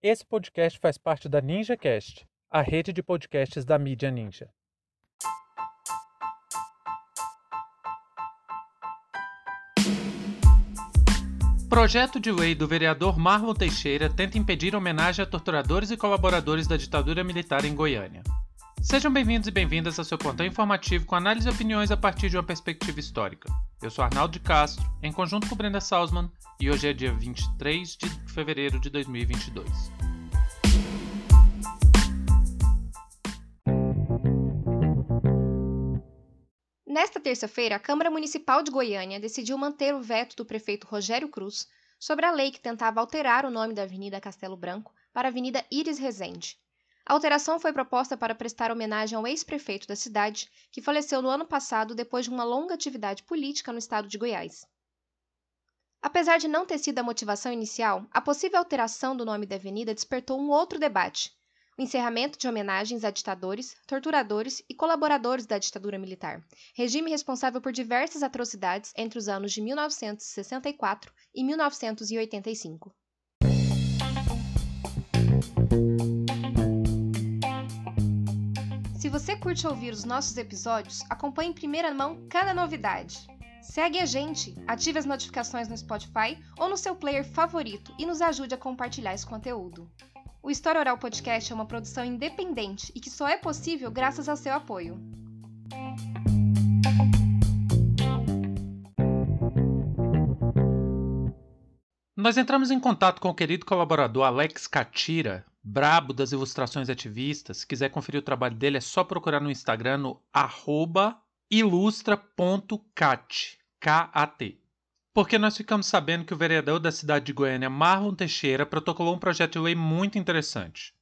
Esse podcast faz parte da NinjaCast, a rede de podcasts da mídia Ninja. Projeto de lei do vereador Marlon Teixeira tenta impedir homenagem a torturadores e colaboradores da ditadura militar em Goiânia. Sejam bem-vindos e bem-vindas ao seu plantão informativo com análise e opiniões a partir de uma perspectiva histórica. Eu sou Arnaldo de Castro, em conjunto com Brenda Salzman, e hoje é dia 23 de fevereiro de 2022. Nesta terça-feira, a Câmara Municipal de Goiânia decidiu manter o veto do prefeito Rogério Cruz sobre a lei que tentava alterar o nome da Avenida Castelo Branco para Avenida Iris Rezende. A alteração foi proposta para prestar homenagem ao ex-prefeito da cidade, que faleceu no ano passado depois de uma longa atividade política no estado de Goiás. Apesar de não ter sido a motivação inicial, a possível alteração do nome da avenida despertou um outro debate, o encerramento de homenagens a ditadores, torturadores e colaboradores da ditadura militar, regime responsável por diversas atrocidades entre os anos de 1964 e 1985. Se você curte ouvir os nossos episódios, acompanhe em primeira mão cada novidade. Segue a gente, ative as notificações no Spotify ou no seu player favorito e nos ajude a compartilhar esse conteúdo. O História Oral Podcast é uma produção independente e que só é possível graças ao seu apoio. Nós entramos em contato com o querido colaborador Alex Catira, brabo das ilustrações ativistas. Se quiser conferir o trabalho dele, é só procurar no Instagram no ilustra.cat. K-A-T porque nós ficamos sabendo que o vereador da cidade de Goiânia, Marlon Teixeira, protocolou um projeto de lei muito interessante.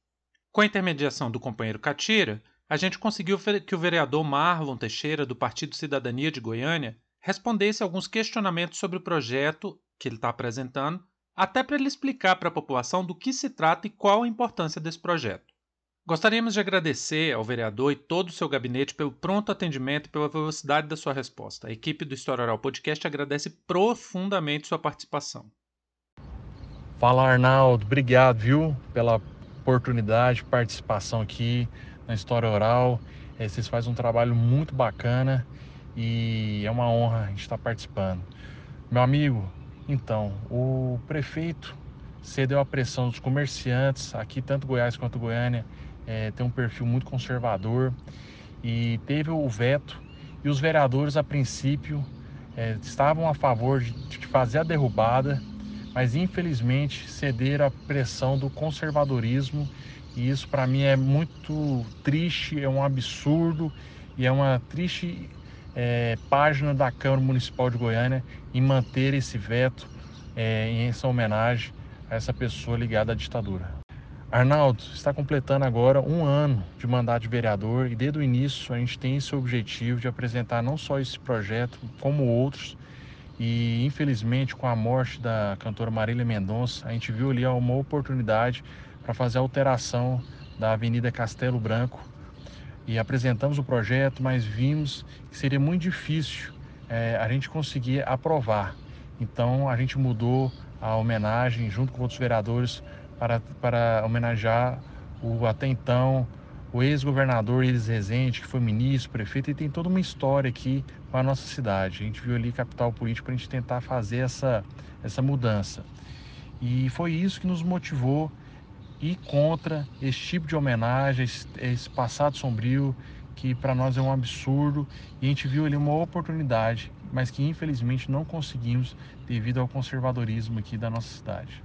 Com a intermediação do companheiro Catira, a gente conseguiu que o vereador Marlon Teixeira, do Partido Cidadania de Goiânia, respondesse alguns questionamentos sobre o projeto que ele está apresentando, até para ele explicar para a população do que se trata e qual a importância desse projeto. Gostaríamos de agradecer ao vereador e todo o seu gabinete pelo pronto atendimento e pela velocidade da sua resposta. A equipe do História Oral Podcast agradece profundamente sua participação. Fala Arnaldo, obrigado, viu, pela oportunidade de participação aqui na História Oral. É, vocês fazem um trabalho muito bacana e é uma honra a gente estar participando. Meu amigo, então, o prefeito cedeu a pressão dos comerciantes, aqui tanto Goiás quanto Goiânia, é, tem um perfil muito conservador e teve o veto e os vereadores a princípio é, estavam a favor de, de, fazer a derrubada, mas infelizmente cederam à pressão do conservadorismo e isso para mim é muito triste, é um absurdo e é uma triste é, página da Câmara Municipal de Goiânia em manter esse veto é, em essa homenagem a essa pessoa ligada à ditadura. Arnaldo está completando agora um ano de mandato de vereador e desde o início a gente tem esse objetivo de apresentar não só esse projeto, como outros. E infelizmente, com a morte da cantora Marília Mendonça, a gente viu ali uma oportunidade para fazer a alteração da Avenida Castelo Branco e apresentamos o projeto, mas vimos que seria muito difícil é, a gente conseguir aprovar. Então a gente mudou a homenagem junto com outros vereadores para, para homenagear o até então o ex-governador Iris Rezende, que foi ministro, prefeito, e tem toda uma história aqui com a nossa cidade. A gente viu ali capital político para a gente tentar fazer essa, essa mudança. E foi isso que nos motivou ir contra esse tipo de homenagem, esse, esse passado sombrio, que para nós é um absurdo. E a gente viu ali uma oportunidade, mas que infelizmente não conseguimos devido ao conservadorismo aqui da nossa cidade.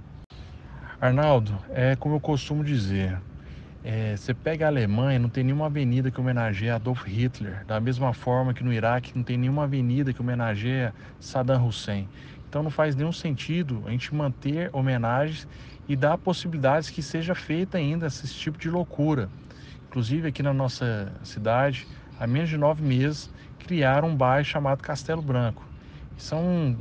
Arnaldo, é como eu costumo dizer, é, você pega a Alemanha, não tem nenhuma avenida que homenageie Adolf Hitler, da mesma forma que no Iraque não tem nenhuma avenida que homenageie Saddam Hussein. Então não faz nenhum sentido a gente manter homenagens e dar possibilidades que seja feita ainda esse tipo de loucura. Inclusive aqui na nossa cidade, há menos de nove meses, criaram um bairro chamado Castelo Branco. São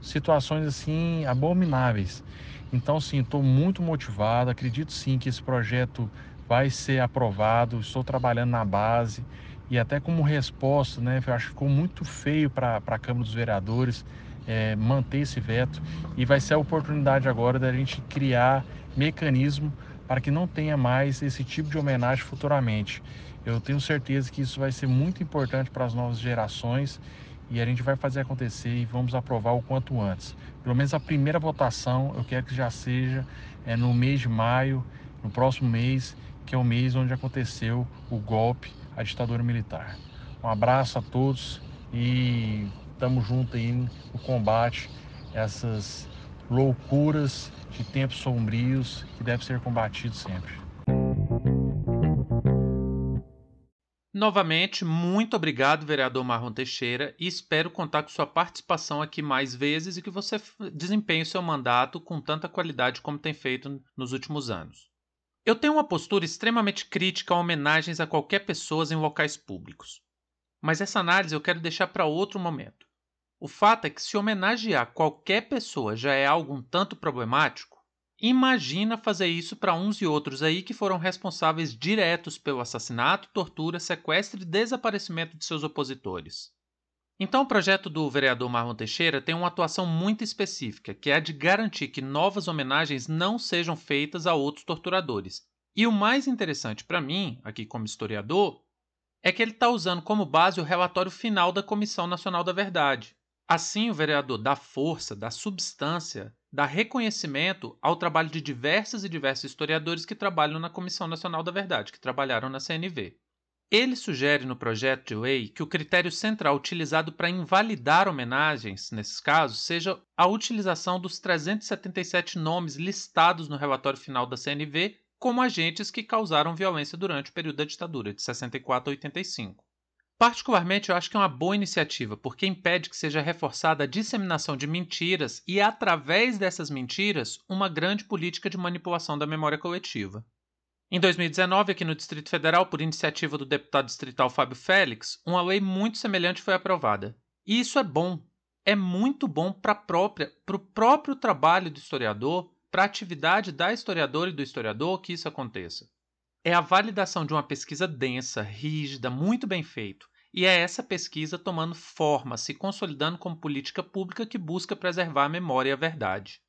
situações assim abomináveis. Então, sim, estou muito motivado. Acredito sim que esse projeto vai ser aprovado. Estou trabalhando na base e até como resposta, né? Eu acho que ficou muito feio para a Câmara dos Vereadores é, manter esse veto e vai ser a oportunidade agora da gente criar mecanismo para que não tenha mais esse tipo de homenagem futuramente. Eu tenho certeza que isso vai ser muito importante para as novas gerações e a gente vai fazer acontecer e vamos aprovar o quanto antes. Pelo menos a primeira votação eu quero que já seja é, no mês de maio, no próximo mês, que é o mês onde aconteceu o golpe, a ditadura militar. Um abraço a todos e estamos juntos aí no combate a essas loucuras de tempos sombrios que devem ser combatidos sempre. Novamente, muito obrigado, vereador Marlon Teixeira, e espero contar com sua participação aqui mais vezes e que você desempenhe o seu mandato com tanta qualidade como tem feito nos últimos anos. Eu tenho uma postura extremamente crítica a homenagens a qualquer pessoa em locais públicos. Mas essa análise eu quero deixar para outro momento. O fato é que se homenagear qualquer pessoa já é algo um tanto problemático, Imagina fazer isso para uns e outros aí que foram responsáveis diretos pelo assassinato, tortura, sequestro e desaparecimento de seus opositores. Então, o projeto do vereador Marlon Teixeira tem uma atuação muito específica, que é a de garantir que novas homenagens não sejam feitas a outros torturadores. E o mais interessante para mim, aqui como historiador, é que ele está usando como base o relatório final da Comissão Nacional da Verdade. Assim, o vereador dá força, dá substância dá reconhecimento ao trabalho de diversos e diversos historiadores que trabalham na Comissão Nacional da Verdade, que trabalharam na CNV. Ele sugere no projeto de lei que o critério central utilizado para invalidar homenagens, nesses casos, seja a utilização dos 377 nomes listados no relatório final da CNV como agentes que causaram violência durante o período da ditadura, de 64 a 85. Particularmente, eu acho que é uma boa iniciativa, porque impede que seja reforçada a disseminação de mentiras e, através dessas mentiras, uma grande política de manipulação da memória coletiva. Em 2019, aqui no Distrito Federal, por iniciativa do deputado distrital Fábio Félix, uma lei muito semelhante foi aprovada. E isso é bom. É muito bom para o próprio trabalho do historiador, para a atividade da historiadora e do historiador que isso aconteça. É a validação de uma pesquisa densa, rígida, muito bem feita, e é essa pesquisa tomando forma, se consolidando como política pública que busca preservar a memória e a verdade.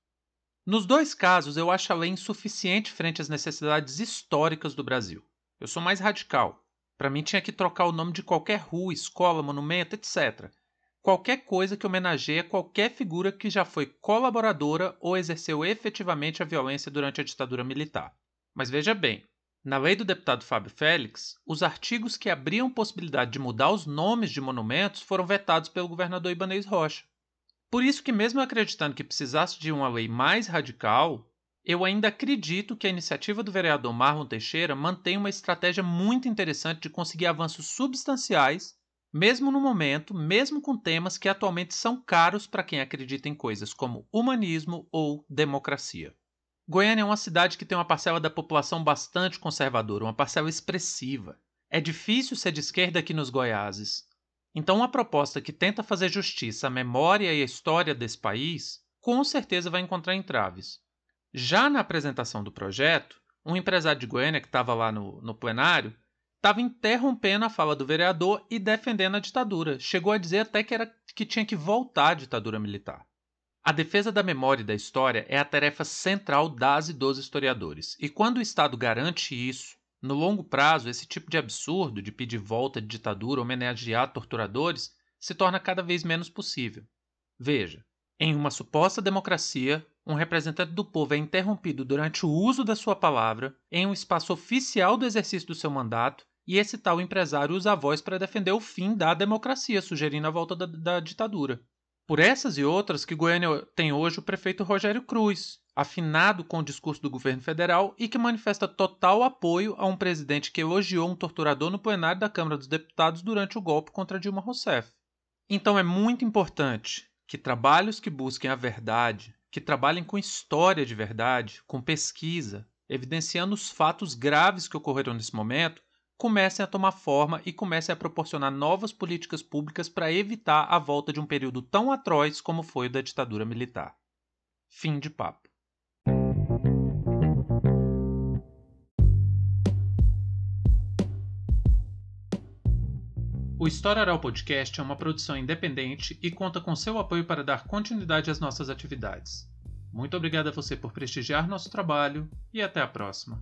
Nos dois casos, eu acho a lei insuficiente frente às necessidades históricas do Brasil. Eu sou mais radical. Para mim, tinha que trocar o nome de qualquer rua, escola, monumento, etc. Qualquer coisa que homenageie qualquer figura que já foi colaboradora ou exerceu efetivamente a violência durante a ditadura militar. Mas veja bem, na lei do deputado Fábio Félix, os artigos que abriam possibilidade de mudar os nomes de monumentos foram vetados pelo governador Ibanez Rocha. Por isso que, mesmo acreditando que precisasse de uma lei mais radical, eu ainda acredito que a iniciativa do vereador Marlon Teixeira mantém uma estratégia muito interessante de conseguir avanços substanciais, mesmo no momento, mesmo com temas que atualmente são caros para quem acredita em coisas como humanismo ou democracia. Goiânia é uma cidade que tem uma parcela da população bastante conservadora, uma parcela expressiva. É difícil ser de esquerda aqui nos Goiáses. Então, uma proposta que tenta fazer justiça à memória e à história desse país, com certeza vai encontrar entraves. Já na apresentação do projeto, um empresário de Goiânia que estava lá no, no plenário estava interrompendo a fala do vereador e defendendo a ditadura. Chegou a dizer até que, era, que tinha que voltar à ditadura militar. A defesa da memória e da história é a tarefa central das e dos historiadores, e quando o Estado garante isso, no longo prazo, esse tipo de absurdo de pedir volta de ditadura, homenagear torturadores, se torna cada vez menos possível. Veja, em uma suposta democracia, um representante do povo é interrompido durante o uso da sua palavra em um espaço oficial do exercício do seu mandato e esse tal empresário usa a voz para defender o fim da democracia, sugerindo a volta da, da ditadura. Por essas e outras que Goiânia tem hoje o prefeito Rogério Cruz, afinado com o discurso do governo federal e que manifesta total apoio a um presidente que elogiou um torturador no plenário da Câmara dos Deputados durante o golpe contra Dilma Rousseff. Então é muito importante que trabalhos que busquem a verdade, que trabalhem com história de verdade, com pesquisa, evidenciando os fatos graves que ocorreram nesse momento, comecem a tomar forma e comecem a proporcionar novas políticas públicas para evitar a volta de um período tão atroz como foi o da ditadura militar. Fim de papo. O História Oral Podcast é uma produção independente e conta com seu apoio para dar continuidade às nossas atividades. Muito obrigado a você por prestigiar nosso trabalho e até a próxima.